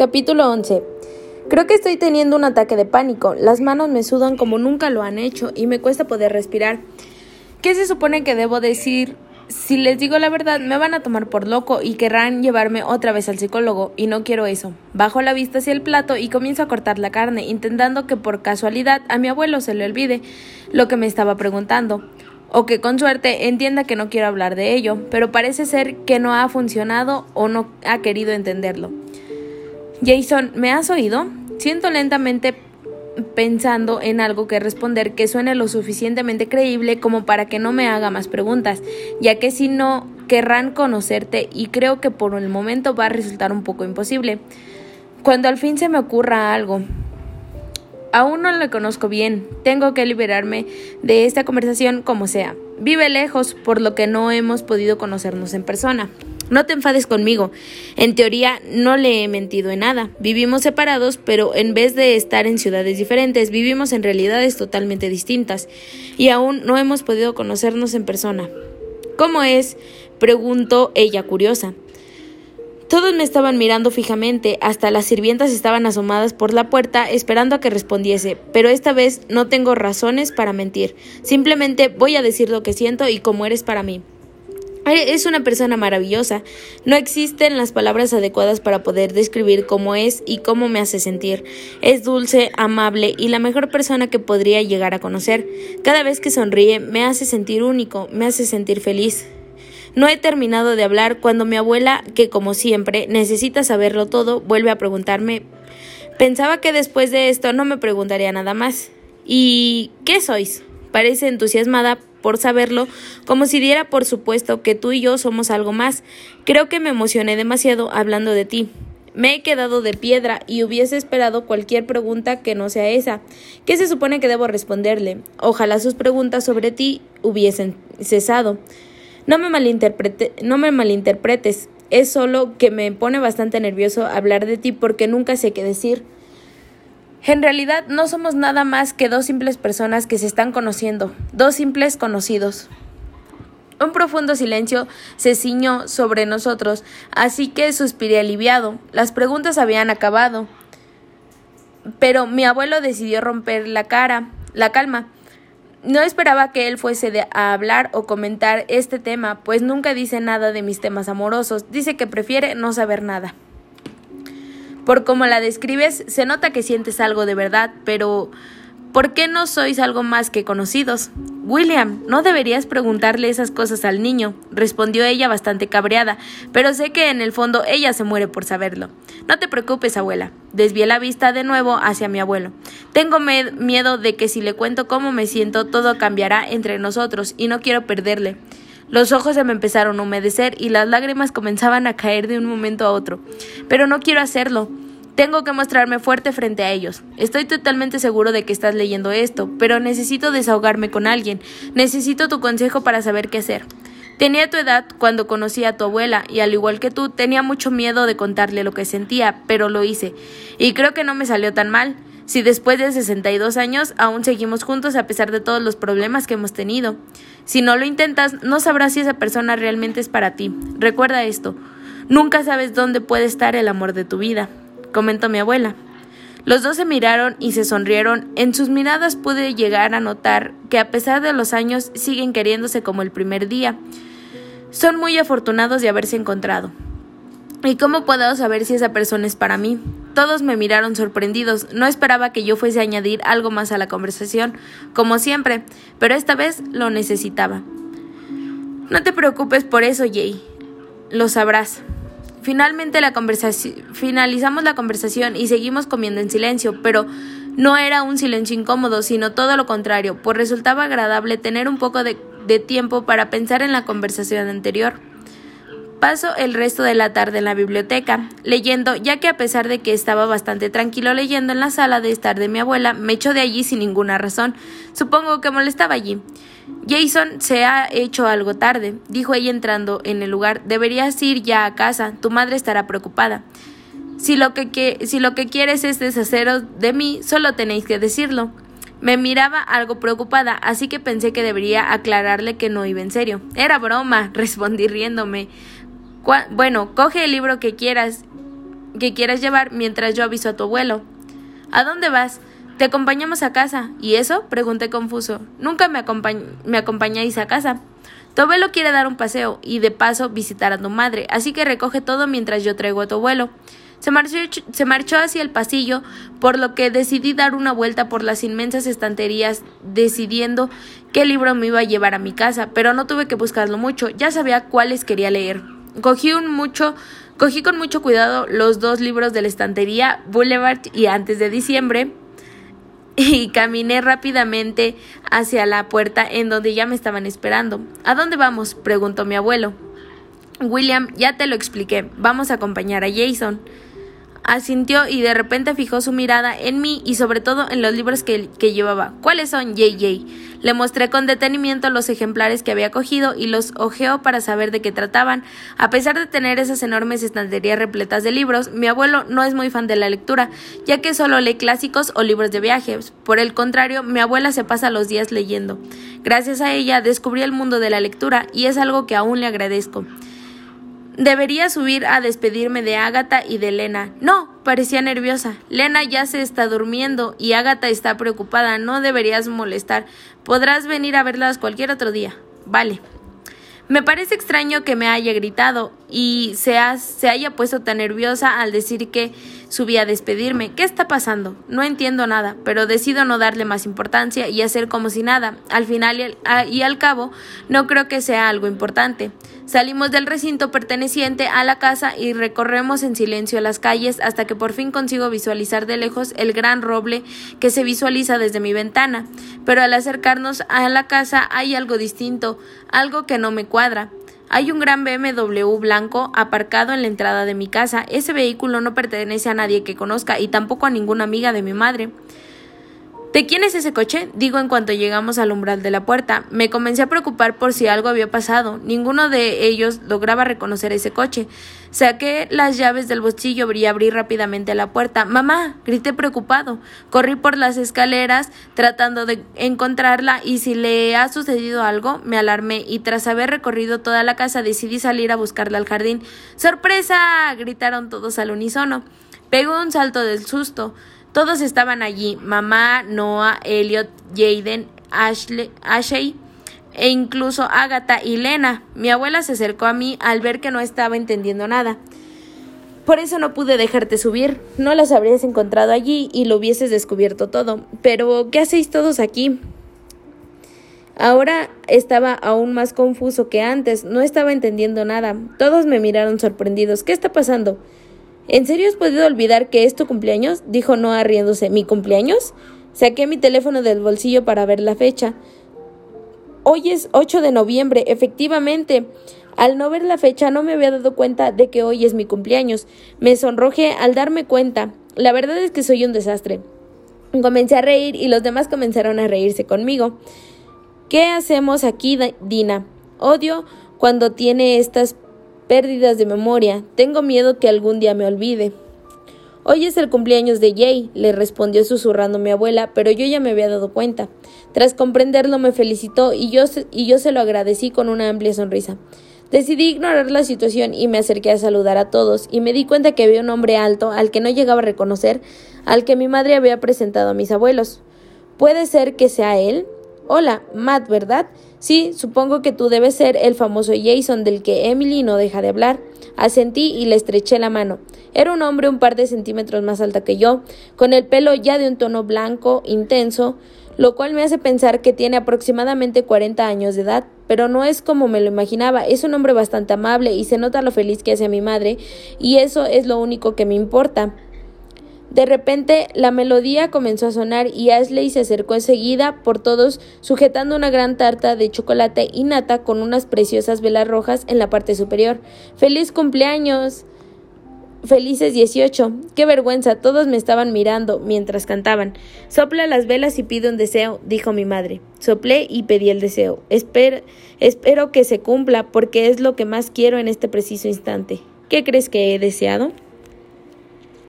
Capítulo 11. Creo que estoy teniendo un ataque de pánico. Las manos me sudan como nunca lo han hecho y me cuesta poder respirar. ¿Qué se supone que debo decir? Si les digo la verdad, me van a tomar por loco y querrán llevarme otra vez al psicólogo, y no quiero eso. Bajo la vista hacia el plato y comienzo a cortar la carne, intentando que por casualidad a mi abuelo se le olvide lo que me estaba preguntando o que con suerte entienda que no quiero hablar de ello, pero parece ser que no ha funcionado o no ha querido entenderlo. Jason, ¿me has oído? Siento lentamente pensando en algo que responder que suene lo suficientemente creíble como para que no me haga más preguntas, ya que si no querrán conocerte y creo que por el momento va a resultar un poco imposible. Cuando al fin se me ocurra algo, Aún no le conozco bien. Tengo que liberarme de esta conversación como sea. Vive lejos, por lo que no hemos podido conocernos en persona. No te enfades conmigo. En teoría no le he mentido en nada. Vivimos separados, pero en vez de estar en ciudades diferentes, vivimos en realidades totalmente distintas. Y aún no hemos podido conocernos en persona. ¿Cómo es? preguntó ella curiosa. Todos me estaban mirando fijamente, hasta las sirvientas estaban asomadas por la puerta esperando a que respondiese, pero esta vez no tengo razones para mentir. Simplemente voy a decir lo que siento y cómo eres para mí. Es una persona maravillosa. No existen las palabras adecuadas para poder describir cómo es y cómo me hace sentir. Es dulce, amable y la mejor persona que podría llegar a conocer. Cada vez que sonríe me hace sentir único, me hace sentir feliz. No he terminado de hablar cuando mi abuela, que como siempre necesita saberlo todo, vuelve a preguntarme. Pensaba que después de esto no me preguntaría nada más. ¿Y qué sois? Parece entusiasmada por saberlo, como si diera por supuesto que tú y yo somos algo más. Creo que me emocioné demasiado hablando de ti. Me he quedado de piedra y hubiese esperado cualquier pregunta que no sea esa. ¿Qué se supone que debo responderle? Ojalá sus preguntas sobre ti hubiesen cesado. No me, no me malinterpretes, es solo que me pone bastante nervioso hablar de ti porque nunca sé qué decir. En realidad no somos nada más que dos simples personas que se están conociendo, dos simples conocidos. Un profundo silencio se ciñó sobre nosotros, así que suspiré aliviado. Las preguntas habían acabado. Pero mi abuelo decidió romper la cara, la calma. No esperaba que él fuese a hablar o comentar este tema, pues nunca dice nada de mis temas amorosos, dice que prefiere no saber nada. Por cómo la describes, se nota que sientes algo de verdad, pero ¿por qué no sois algo más que conocidos? William, no deberías preguntarle esas cosas al niño, respondió ella bastante cabreada, pero sé que en el fondo ella se muere por saberlo. No te preocupes, abuela. Desvié la vista de nuevo hacia mi abuelo. Tengo miedo de que si le cuento cómo me siento, todo cambiará entre nosotros y no quiero perderle. Los ojos se me empezaron a humedecer y las lágrimas comenzaban a caer de un momento a otro. Pero no quiero hacerlo. Tengo que mostrarme fuerte frente a ellos. Estoy totalmente seguro de que estás leyendo esto, pero necesito desahogarme con alguien. Necesito tu consejo para saber qué hacer. Tenía tu edad cuando conocí a tu abuela y al igual que tú tenía mucho miedo de contarle lo que sentía, pero lo hice. Y creo que no me salió tan mal. Si después de 62 años aún seguimos juntos a pesar de todos los problemas que hemos tenido. Si no lo intentas, no sabrás si esa persona realmente es para ti. Recuerda esto. Nunca sabes dónde puede estar el amor de tu vida comentó mi abuela. Los dos se miraron y se sonrieron. En sus miradas pude llegar a notar que a pesar de los años siguen queriéndose como el primer día. Son muy afortunados de haberse encontrado. ¿Y cómo puedo saber si esa persona es para mí? Todos me miraron sorprendidos. No esperaba que yo fuese a añadir algo más a la conversación, como siempre, pero esta vez lo necesitaba. No te preocupes por eso, Jay. Lo sabrás. Finalmente la conversación, finalizamos la conversación y seguimos comiendo en silencio, pero no era un silencio incómodo, sino todo lo contrario, pues resultaba agradable tener un poco de, de tiempo para pensar en la conversación anterior. Paso el resto de la tarde en la biblioteca, leyendo, ya que a pesar de que estaba bastante tranquilo leyendo en la sala de estar de mi abuela, me echó de allí sin ninguna razón. Supongo que molestaba allí. Jason se ha hecho algo tarde, dijo ella entrando en el lugar. Deberías ir ya a casa, tu madre estará preocupada. Si lo que, si lo que quieres es deshaceros de mí, solo tenéis que decirlo. Me miraba algo preocupada, así que pensé que debería aclararle que no iba en serio. Era broma, respondí riéndome. Bueno, coge el libro que quieras que quieras llevar mientras yo aviso a tu abuelo. ¿A dónde vas? Te acompañamos a casa. ¿Y eso? pregunté confuso. Nunca me, acompañáis a casa. Tu abuelo quiere dar un paseo y de paso visitar a tu madre, así que recoge todo mientras yo traigo a tu abuelo. Se marchó, se marchó, hacia el pasillo, por lo que decidí dar una vuelta por las inmensas estanterías, decidiendo qué libro me iba a llevar a mi casa, pero no tuve que buscarlo mucho, ya sabía cuáles quería leer. Cogí un mucho Cogí con mucho cuidado los dos libros de la estantería, Boulevard y Antes de Diciembre, y caminé rápidamente hacia la puerta en donde ya me estaban esperando. ¿A dónde vamos? preguntó mi abuelo. William, ya te lo expliqué. Vamos a acompañar a Jason. Asintió y de repente fijó su mirada en mí y sobre todo en los libros que, llevaba. ¿Cuáles son, JJ? Le mostré con detenimiento los ejemplares que había cogido y los ojeó para saber de qué trataban. A pesar de tener esas enormes estanterías repletas de libros, mi abuelo no es muy fan de la lectura, ya que solo lee clásicos o libros de viajes. Por el contrario, mi abuela se pasa los días leyendo. Gracias a ella descubrí el mundo de la lectura y es algo que aún le agradezco. Debería subir a despedirme de Ágata y de Lena. No, parecía nerviosa. Lena ya se está durmiendo y Ágata está preocupada. No deberías molestar. Podrás venir a verlas cualquier otro día. Vale. Me parece extraño que me haya gritado y se, se haya puesto tan nerviosa al decir que subía a despedirme. ¿Qué está pasando? No entiendo nada, pero decido no darle más importancia y hacer como si nada. Al final y al cabo, no creo que sea algo importante. Salimos del recinto perteneciente a la casa y recorremos en silencio las calles hasta que por fin consigo visualizar de lejos el gran roble que se visualiza desde mi ventana. Pero al acercarnos a la casa hay algo distinto, algo que no me cuadra. Hay un gran BMW blanco aparcado en la entrada de mi casa. Ese vehículo no pertenece a nadie que conozca y tampoco a ninguna amiga de mi madre. ¿De quién es ese coche? digo en cuanto llegamos al umbral de la puerta. Me comencé a preocupar por si algo había pasado. Ninguno de ellos lograba reconocer ese coche. Saqué las llaves del bolsillo y abrí rápidamente la puerta. Mamá, grité preocupado. Corrí por las escaleras tratando de encontrarla y si le ha sucedido algo, me alarmé y tras haber recorrido toda la casa decidí salir a buscarla al jardín. ¡Sorpresa! gritaron todos al unísono. Pegó un salto del susto. Todos estaban allí, mamá, Noah, Elliot, Jaden, Ashley, Ashley e incluso Agatha y Lena. Mi abuela se acercó a mí al ver que no estaba entendiendo nada. Por eso no pude dejarte subir. No las habrías encontrado allí y lo hubieses descubierto todo. Pero, ¿qué hacéis todos aquí? Ahora estaba aún más confuso que antes. No estaba entendiendo nada. Todos me miraron sorprendidos. ¿Qué está pasando? ¿En serio has podido olvidar que es tu cumpleaños? dijo Noah riéndose. ¿Mi cumpleaños? Saqué mi teléfono del bolsillo para ver la fecha. Hoy es 8 de noviembre, efectivamente. Al no ver la fecha no me había dado cuenta de que hoy es mi cumpleaños. Me sonrojé al darme cuenta. La verdad es que soy un desastre. Comencé a reír y los demás comenzaron a reírse conmigo. ¿Qué hacemos aquí, Dina? Odio cuando tiene estas pérdidas de memoria. Tengo miedo que algún día me olvide. Hoy es el cumpleaños de Jay, le respondió susurrando mi abuela, pero yo ya me había dado cuenta. Tras comprenderlo me felicitó y yo, y yo se lo agradecí con una amplia sonrisa. Decidí ignorar la situación y me acerqué a saludar a todos y me di cuenta que había un hombre alto al que no llegaba a reconocer, al que mi madre había presentado a mis abuelos. ¿Puede ser que sea él? Hola, Matt, ¿verdad? Sí, supongo que tú debes ser el famoso Jason del que Emily no deja de hablar. Asentí y le estreché la mano. Era un hombre un par de centímetros más alto que yo, con el pelo ya de un tono blanco intenso, lo cual me hace pensar que tiene aproximadamente 40 años de edad, pero no es como me lo imaginaba, es un hombre bastante amable y se nota lo feliz que hace a mi madre, y eso es lo único que me importa. De repente la melodía comenzó a sonar y Ashley se acercó enseguida por todos sujetando una gran tarta de chocolate y nata con unas preciosas velas rojas en la parte superior. ¡Feliz cumpleaños! Felices 18. Qué vergüenza, todos me estaban mirando mientras cantaban. Sopla las velas y pide un deseo, dijo mi madre. Soplé y pedí el deseo. espero que se cumpla porque es lo que más quiero en este preciso instante. ¿Qué crees que he deseado?